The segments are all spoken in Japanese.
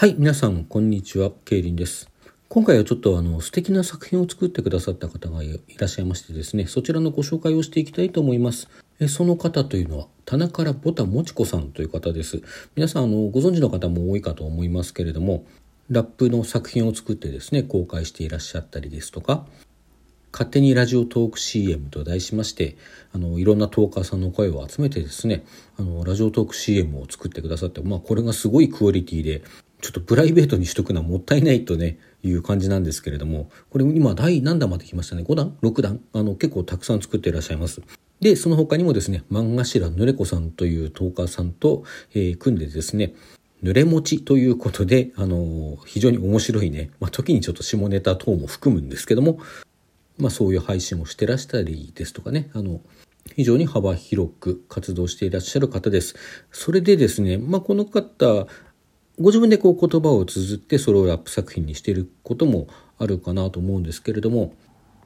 はい、皆さん、こんにちは。ケイリンです。今回はちょっとあの素敵な作品を作ってくださった方がいらっしゃいましてですね、そちらのご紹介をしていきたいと思います。えその方というのは、棚からボタもちこさんという方です。皆さん、あの、ご存知の方も多いかと思いますけれども、ラップの作品を作ってですね、公開していらっしゃったりですとか、勝手にラジオトーク CM と題しましてあのいろんなトーカーさんの声を集めてですねあのラジオトーク CM を作ってくださって、まあ、これがすごいクオリティでちょっとプライベートにしとくのはもったいないとねいう感じなんですけれどもこれ今第何弾まで来ましたね？5弾6弾あの結構たくさん作っていらっしゃいます。でその他にもですね漫画頭ぬれこさんというトーカーさんと、えー組んでですね濡れ餅ということで、あの非常に面白いね、まあ、時にちょっと下ネタ等も含むんですけども、まあ、そういう配信をしてらしたりですとかねあの非常に幅広く活動していらっしゃる方です。それでですね、まあ、この方ご自分でこう言葉を綴ってそれをラップ作品にしていることもあるかなと思うんですけれども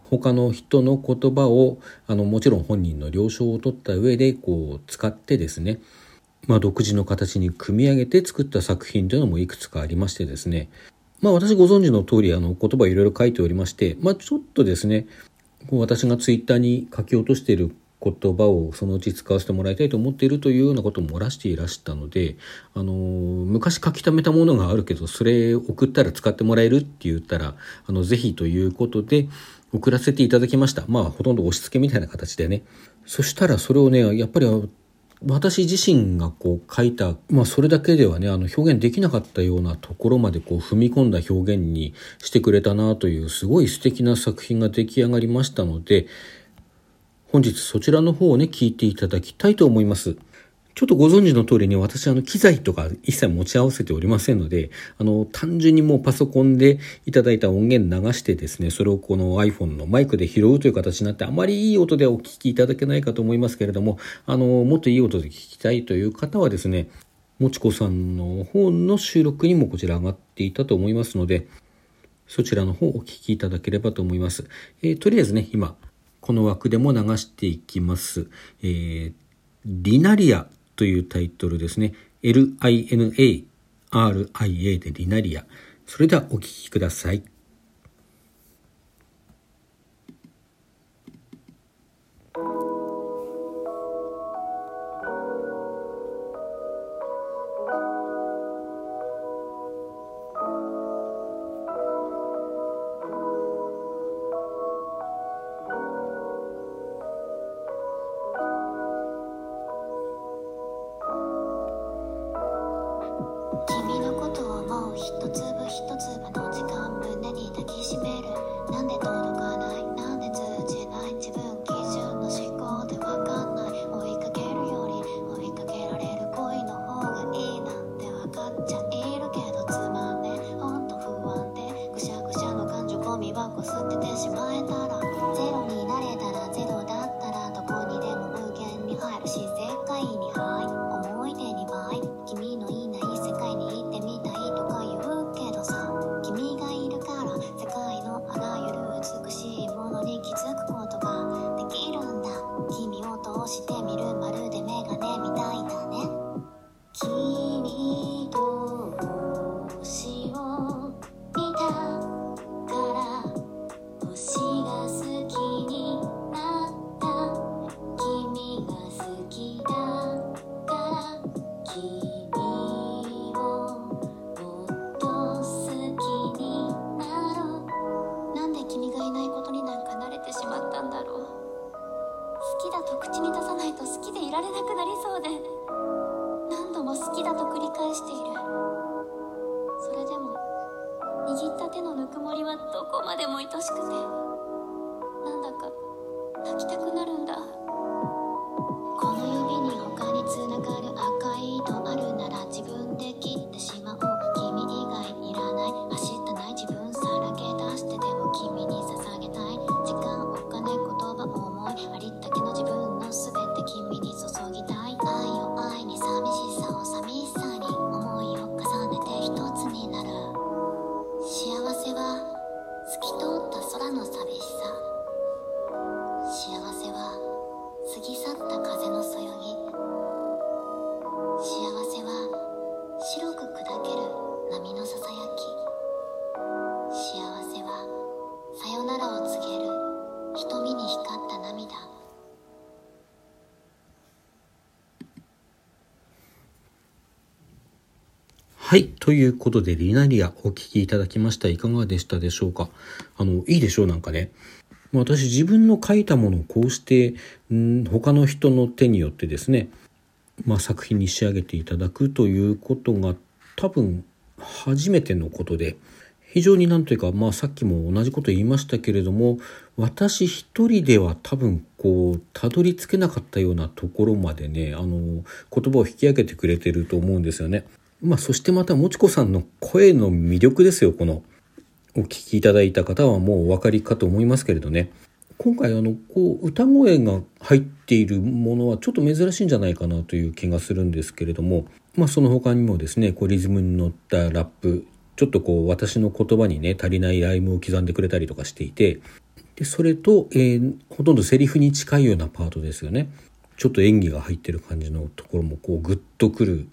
他の人の言葉をあのもちろん本人の了承を取った上でこう使ってですねまあ、独自の形に組み上げて作った作品というのもいくつかありましてですねまあ私ご存知の通りあの言葉いろいろ書いておりまして、まあ、ちょっとですねこう私がツイッターに書き落としている言葉をそのうち使わせてもらいたいと思っているというようなことも漏らしていらしたので、あの昔書き溜めたものがあるけどそれ送ったら使ってもらえるって言ったらあのぜひということで送らせていただきました。まあほとんど押し付けみたいな形でね。そしたらそれをねやっぱり私自身がこう書いた、まあ、それだけではねあの表現できなかったようなところまでこう踏み込んだ表現にしてくれたなというすごい素敵な作品が出来上がりましたので本日そちらの方をね聞いていただきたいと思います。ちょっとご存知の通りに私あの機材とか一切持ち合わせておりませんので、あの単純にもうパソコンでいただいた音源流してですね、それをこの iPhone のマイクで拾うという形になってあまりいい音でお聞きいただけないかと思いますけれども、あのもっといい音で聞きたいという方はですね、もちこさんの方の収録にもこちら上がっていたと思いますので、そちらの方をお聞きいただければと思います。えーとりあえずね、今、この枠でも流していきます。えーリナリアというタイトルですね。L-I-N-A-R-I-A でリナリア。それではお聴きください。ゴミ箱捨て。握った手のぬくもりはどこまでも愛しくてなんだか泣きたくなるんだ。さやき幸せはさよならを告げる瞳に光った涙はい。ということで、リナリアお聞きいただきました。いかがでしたでしょうか？あの、いいでしょうなんかね。私自分の書いたものをこうして、うん他の人の手によってですね、まあ、作品に仕上げていただくということが多分初めてのことで非常になんというか、まあ、さっきも同じこと言いましたけれども私一人では多分こうたどり着けなかったようなところまでねあの言葉を引き上げてくれてると思うんですよね。まあ、そしてまたもちこさんの声の魅力ですよこのお聞きいただいた方はもうお分かりかと思いますけれどね今回あのこう歌声が入っているものはちょっと珍しいんじゃないかなという気がするんですけれども、まあ、その他にもですねこうリズムに乗ったラップちょっとこう私の言葉にね足りないライムを刻んでくれたりとかしていてでそれと、えー、ほとんどセリフに近いようなパートですよね。ちょっと演技が入ってる感じのところもこうグッとくる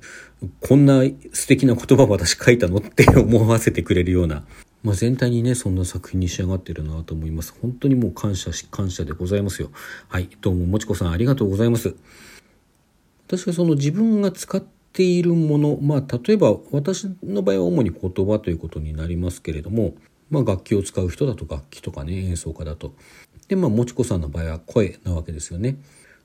こんな素敵な言葉私書いたのって 思わせてくれるようなまあ、全体にねそんな作品に仕上がってるなと思います。本当にもう感謝し感謝でございますよ。はいどうももちこさんありがとうございます。私はその自分が使ってているものまあ例えば私の場合は主に言葉ということになりますけれどもまあ楽器を使う人だと楽器とかね演奏家だと。でまあもちこさんの場合は声なわけですよね。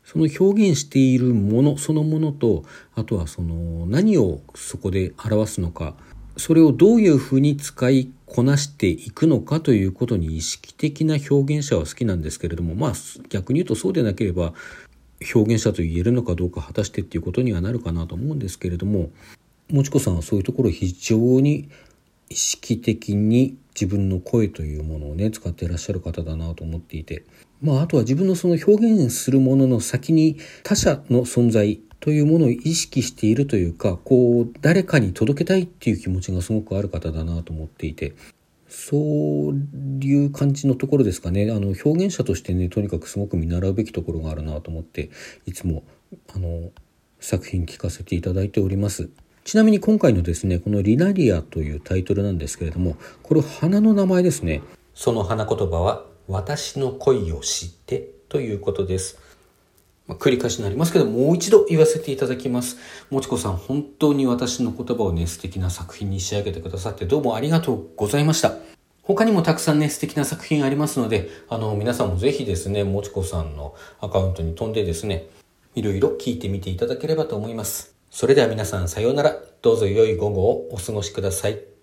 その表現しているものそのものとあとはその何をそこで表すのかそれをどういうふうに使いこなしていくのかということに意識的な表現者は好きなんですけれどもまあ逆に言うとそうでなければ表現者と言えるのかどうか果たしてっていうことにはなるかなと思うんですけれどももちこさんはそういうところ非常に意識的に自分の声というものをね使ってらっしゃる方だなと思っていてまああとは自分のその表現するものの先に他者の存在というものを意識しているというかこう誰かに届けたいっていう気持ちがすごくある方だなと思っていてそういう感じのところですかね。あの表現者としてねとにかくすごく見習うべきところがあるなと思っていつもあの作品聞かせていただいております。ちなみに今回のですねこの「リナリア」というタイトルなんですけれどもこれ花の名前ですね。その花言葉は「私の恋を知って」ということです。まあ、繰り返しになりますけど、もう一度言わせていただきます。もちこさん、本当に私の言葉をね、素敵な作品に仕上げてくださってどうもありがとうございました。他にもたくさんね、素敵な作品ありますので、あの、皆さんもぜひですね、もちこさんのアカウントに飛んでですね、いろいろ聞いてみていただければと思います。それでは皆さんさようなら。どうぞ良い午後をお過ごしください。